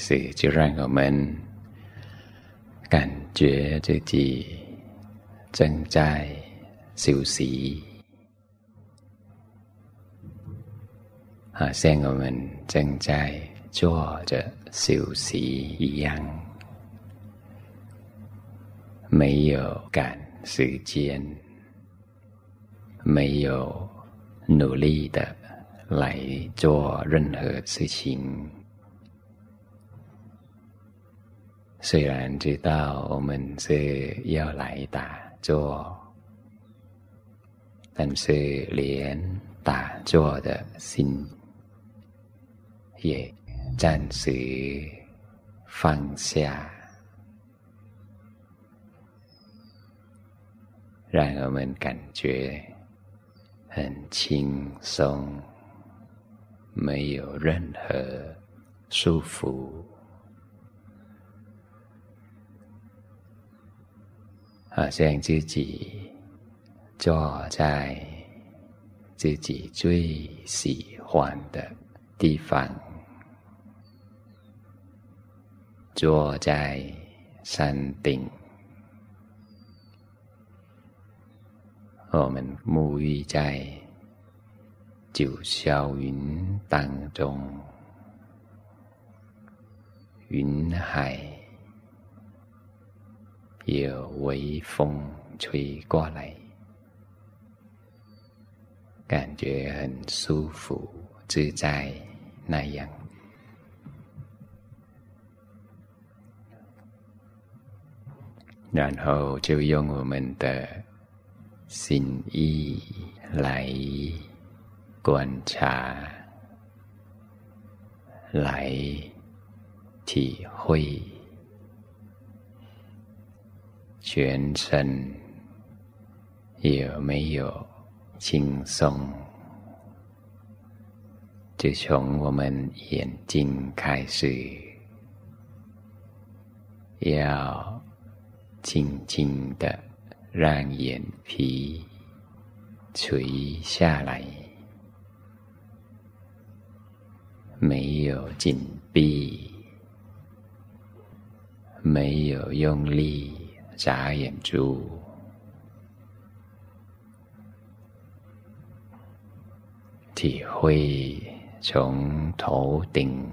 一开始就让我们感觉自己正在休息，好像我们正在做着休息一样，没有赶时间，没有努力的来做任何事情。虽然知道我们是要来打坐，但是连打坐的心也暂时放下，让我们感觉很轻松，没有任何束缚。好像自己坐在自己最喜欢的地方，坐在山顶，我们沐浴在九霄云当中，云海。有微风吹过来，感觉很舒服自在那样。然后就用我们的心意来观察，来体会。全身有没有轻松？就从我们眼睛开始，要轻轻的让眼皮垂下来，没有紧闭，没有用力。眨眼珠，体会从头顶、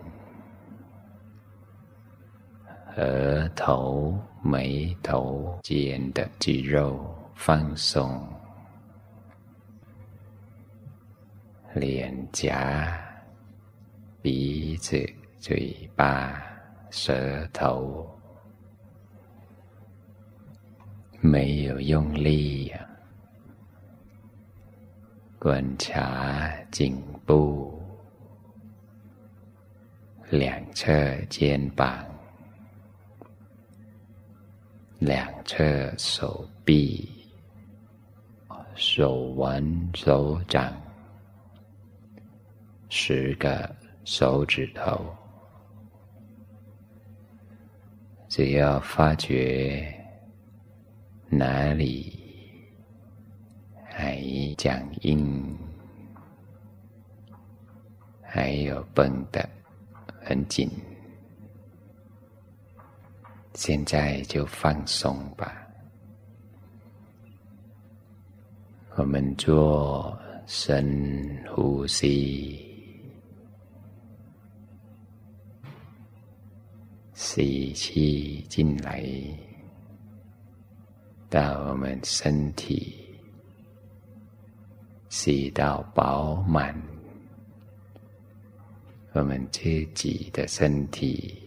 额头、眉头间的肌肉放松，脸颊、鼻子、嘴巴、舌头。没有用力呀，观察颈部、两侧肩膀、两侧手臂、手腕、手掌、十个手指头，只要发觉。哪里还僵硬，还有绷得很紧，现在就放松吧。我们做深呼吸，吸气进来。到我们身体吸到饱满，我们自己的身体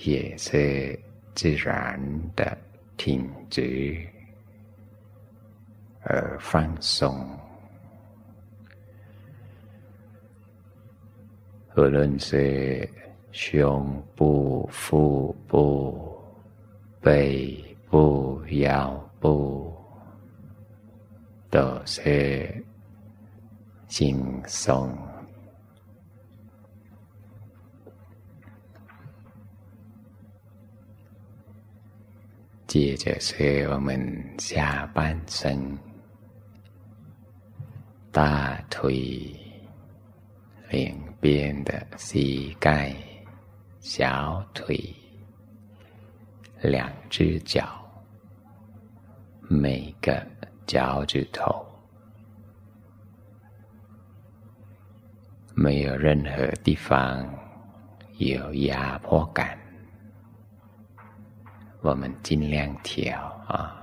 也是自然的挺直而放松，无论是胸部、腹部、背。不要不，都是轻松。接着是我们下半身，大腿、两边的膝盖、小腿、两只脚，每个脚趾头，没有任何地方有压迫感，我们尽量调啊，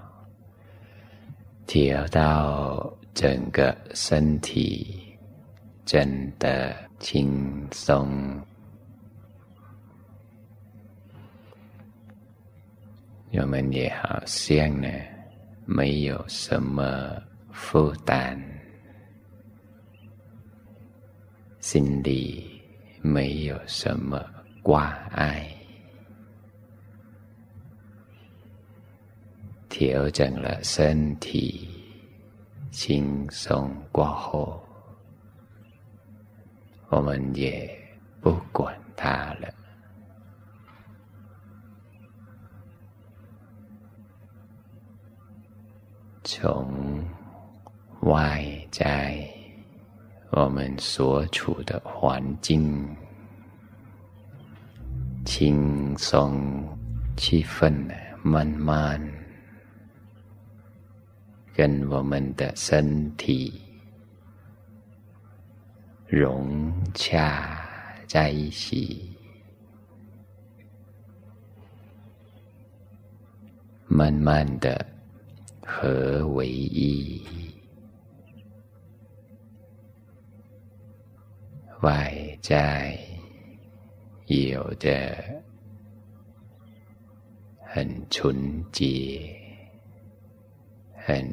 调到整个身体。真的轻松，我们也好像呢，没有什么负担，心里没有什么挂碍，调整了身体，轻松过后。我们也不管它了。从外在我们所处的环境，轻松气氛，慢慢跟我们的身体。融洽在一起，慢慢的合为一。外在有着很纯洁、很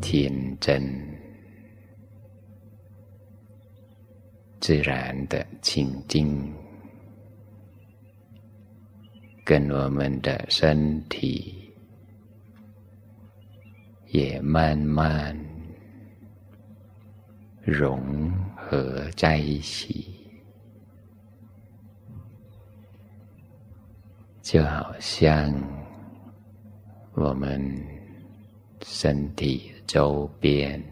天真。自然的清净，跟我们的身体也慢慢融合在一起，就好像我们身体周边。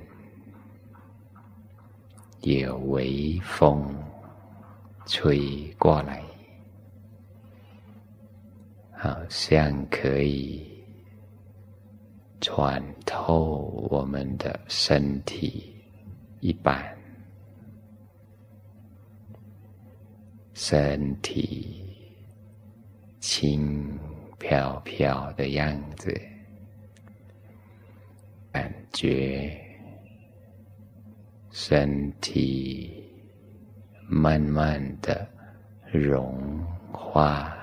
有微风吹过来，好像可以穿透我们的身体一般，身体轻飘飘的样子，感觉。身体慢慢的融化，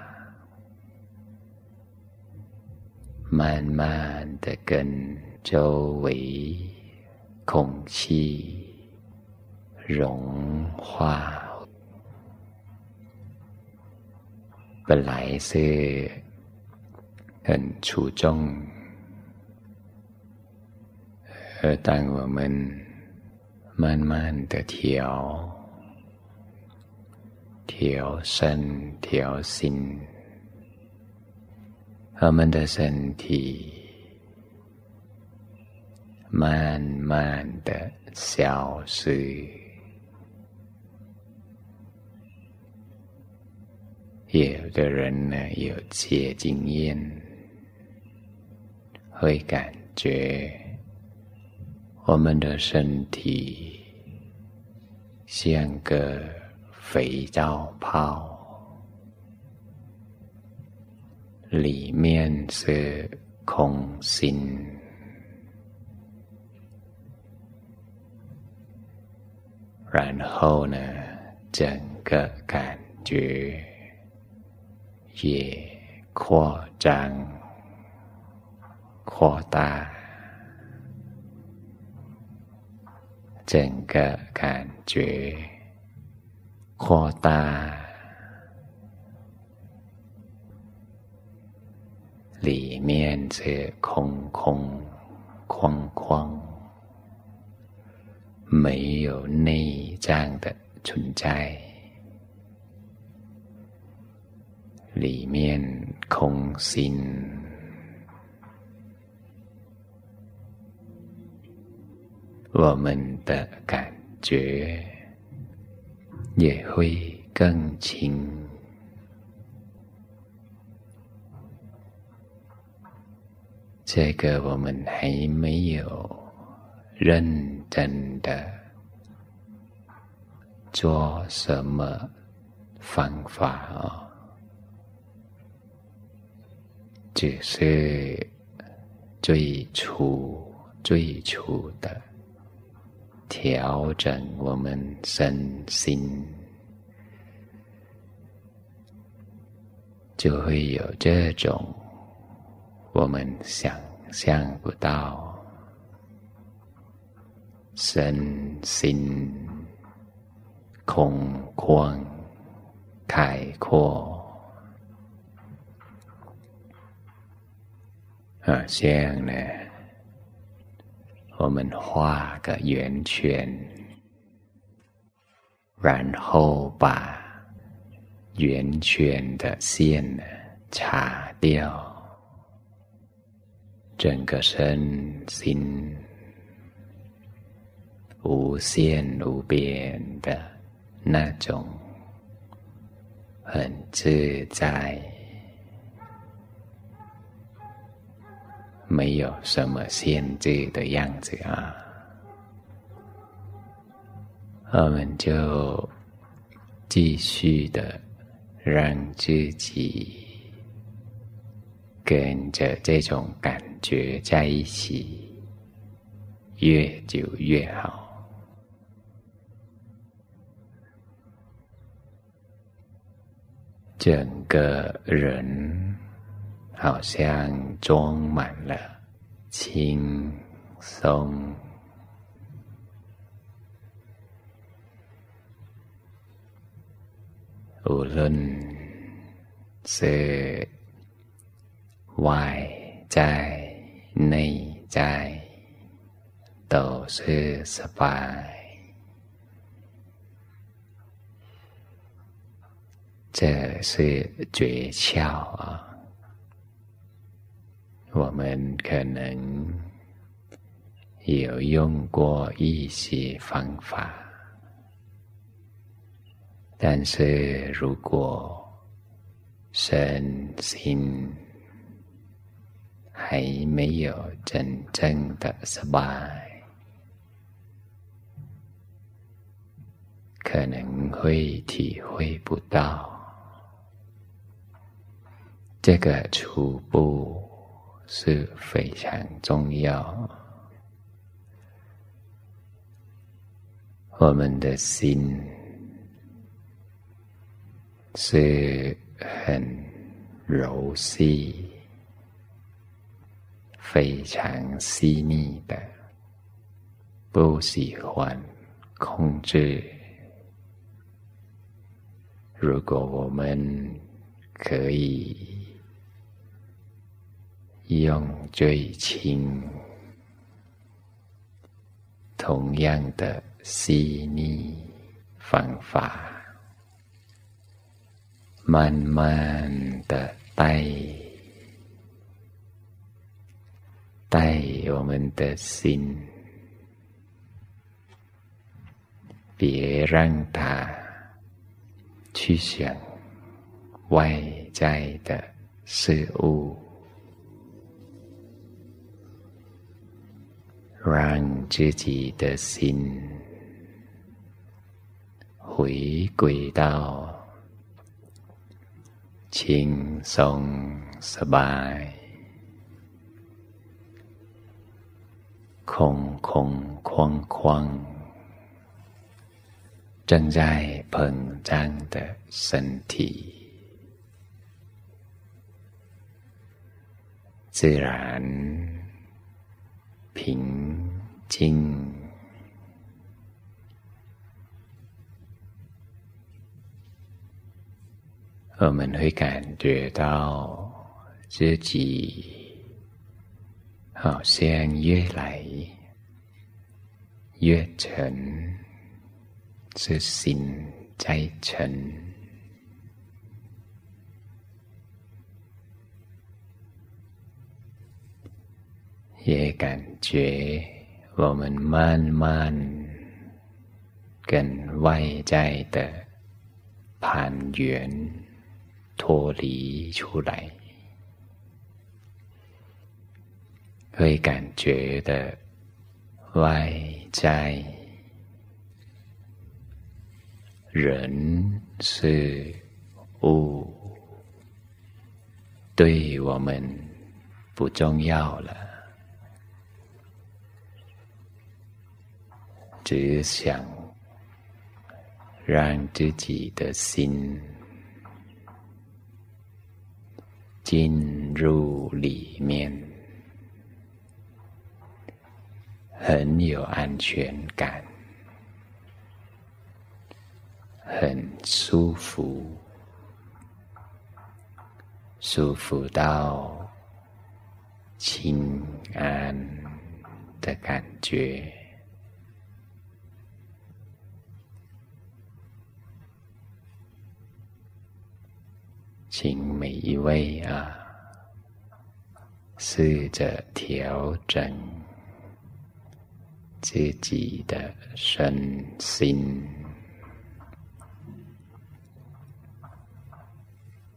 慢慢的跟周围空气融化。本来是很出众，而当我们。慢慢的调，调身，调心，我们的身体慢慢的消失。有的人呢，有些经验，会感觉。我们的身体像个肥皂泡，里面是空心，然后呢，整个感觉也扩张、扩大。整个感觉扩大，里面这空空框框，没有内脏的存在，里面空心。我们的感觉也会更轻。这个我们还没有认真的做什么方法啊，只是最初最初的调整我们身心，就会有这种。我们想象不到，身心空旷、开阔，啊，这样呢，我们画个圆圈，然后把圆圈的线呢擦掉。整个身心无限无边的那种很自在，没有什么限制的样子啊！我们就继续的让自己。跟着这种感觉在一起，越久越好。整个人好像装满了轻松，无论是。外在、内在都是失败，这是诀窍啊！我们可能有用过一些方法，但是如果身心，还没有真正的失败，可能会体会不到这个初步是非常重要。我们的心是很柔细。非常细腻的，不喜欢控制。如果我们可以用最轻、同样的细腻方法，慢慢的带。带我们的心，别让它去想外在的事物，让自己的心回归到轻松、สบาย 空空框框，正在膨胀的身体，自然平静，我们会感觉到自己。好像越来越沉，是心在沉，也感觉我们慢慢更外在的盘圆脱离出来，会感觉的外在人事物对我们不重要了。只想让自己的心进入里面，很有安全感，很舒服，舒服到清安的感觉。请每一位啊，试着调整自己的身心。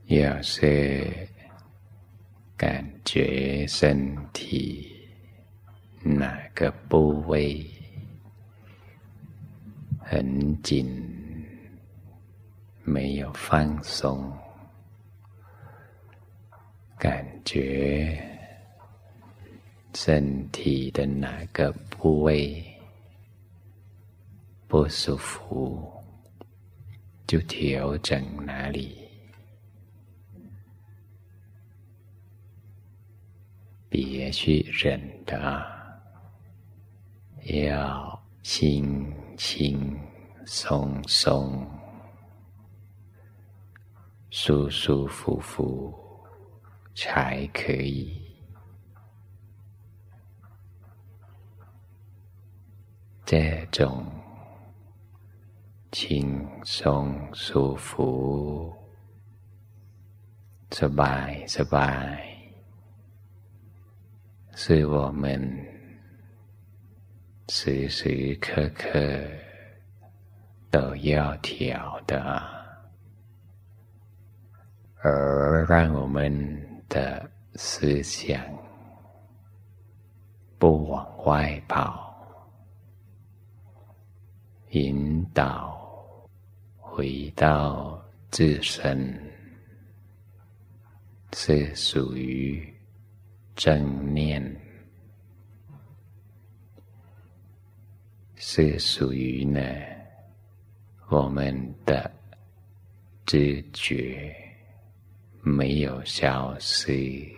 要是感觉身体哪个部位很紧，没有放松。感觉身体的哪个部位不舒服，就调整哪里，别去忍的，要轻轻松松、舒舒服服。才可以。这种轻松、舒服、สบายสบาย是我们时时刻刻都要调的，而让我们。的思想不往外跑， 引导回到自身，是属于正念，是属于呢我们的知觉。没有消失，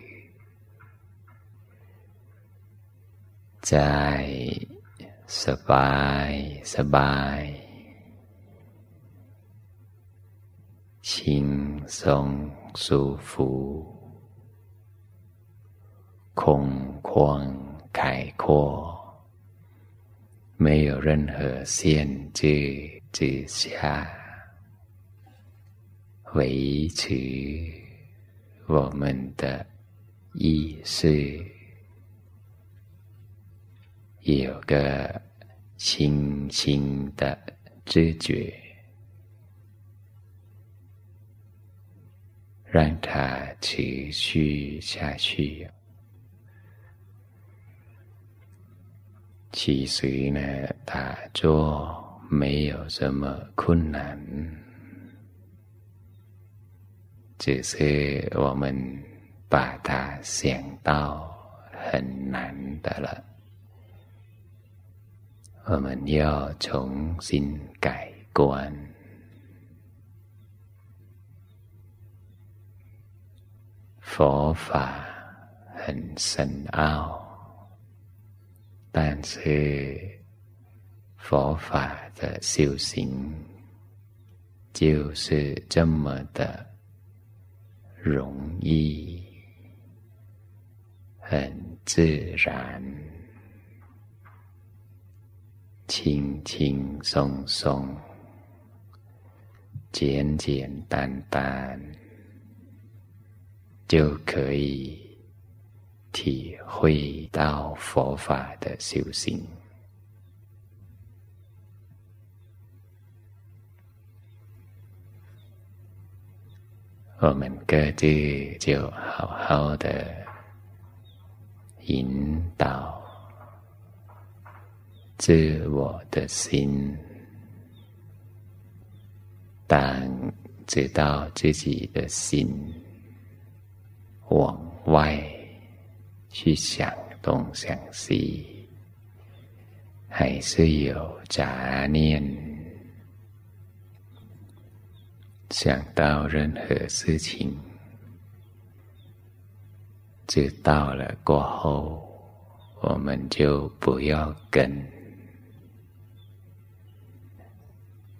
在 สบายสบาย轻松舒服、空旷开阔，没有任何限制之下，维持。我们的意识 有个清新的知觉，让它持续下去。其实呢，打坐没有什么困难。只是我们把它想到很难的了，我们要重新改观。佛法很深奥，但是佛法的修行就是这么的。容易，很自然，轻轻松松简简单单就可以体会到佛法的修行。我们各自就好好的引导自我的心，当知道自己的心往外去想东想西，还是有杂念。想到任何事情，知道了过后，我们就不要跟，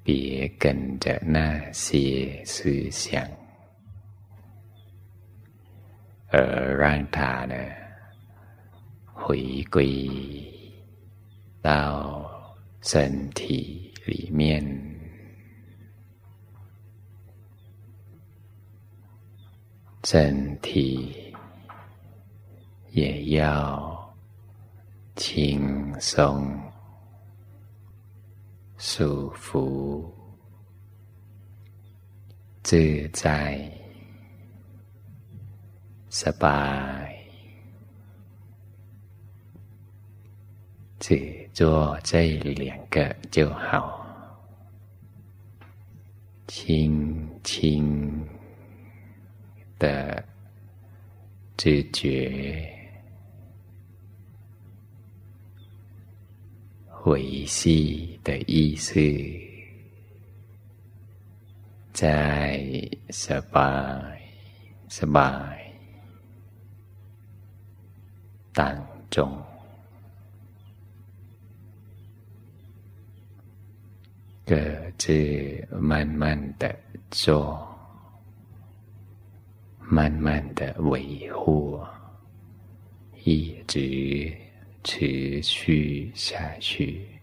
别跟着那些思想，而让它呢回归到身体里面。身体也要轻松、舒服、自在、สบาย只做这两个就好，轻轻。的知觉， 回息的意思，在สบายสบาย当中，各自慢慢的做。慢慢的维护，一直 持续下去。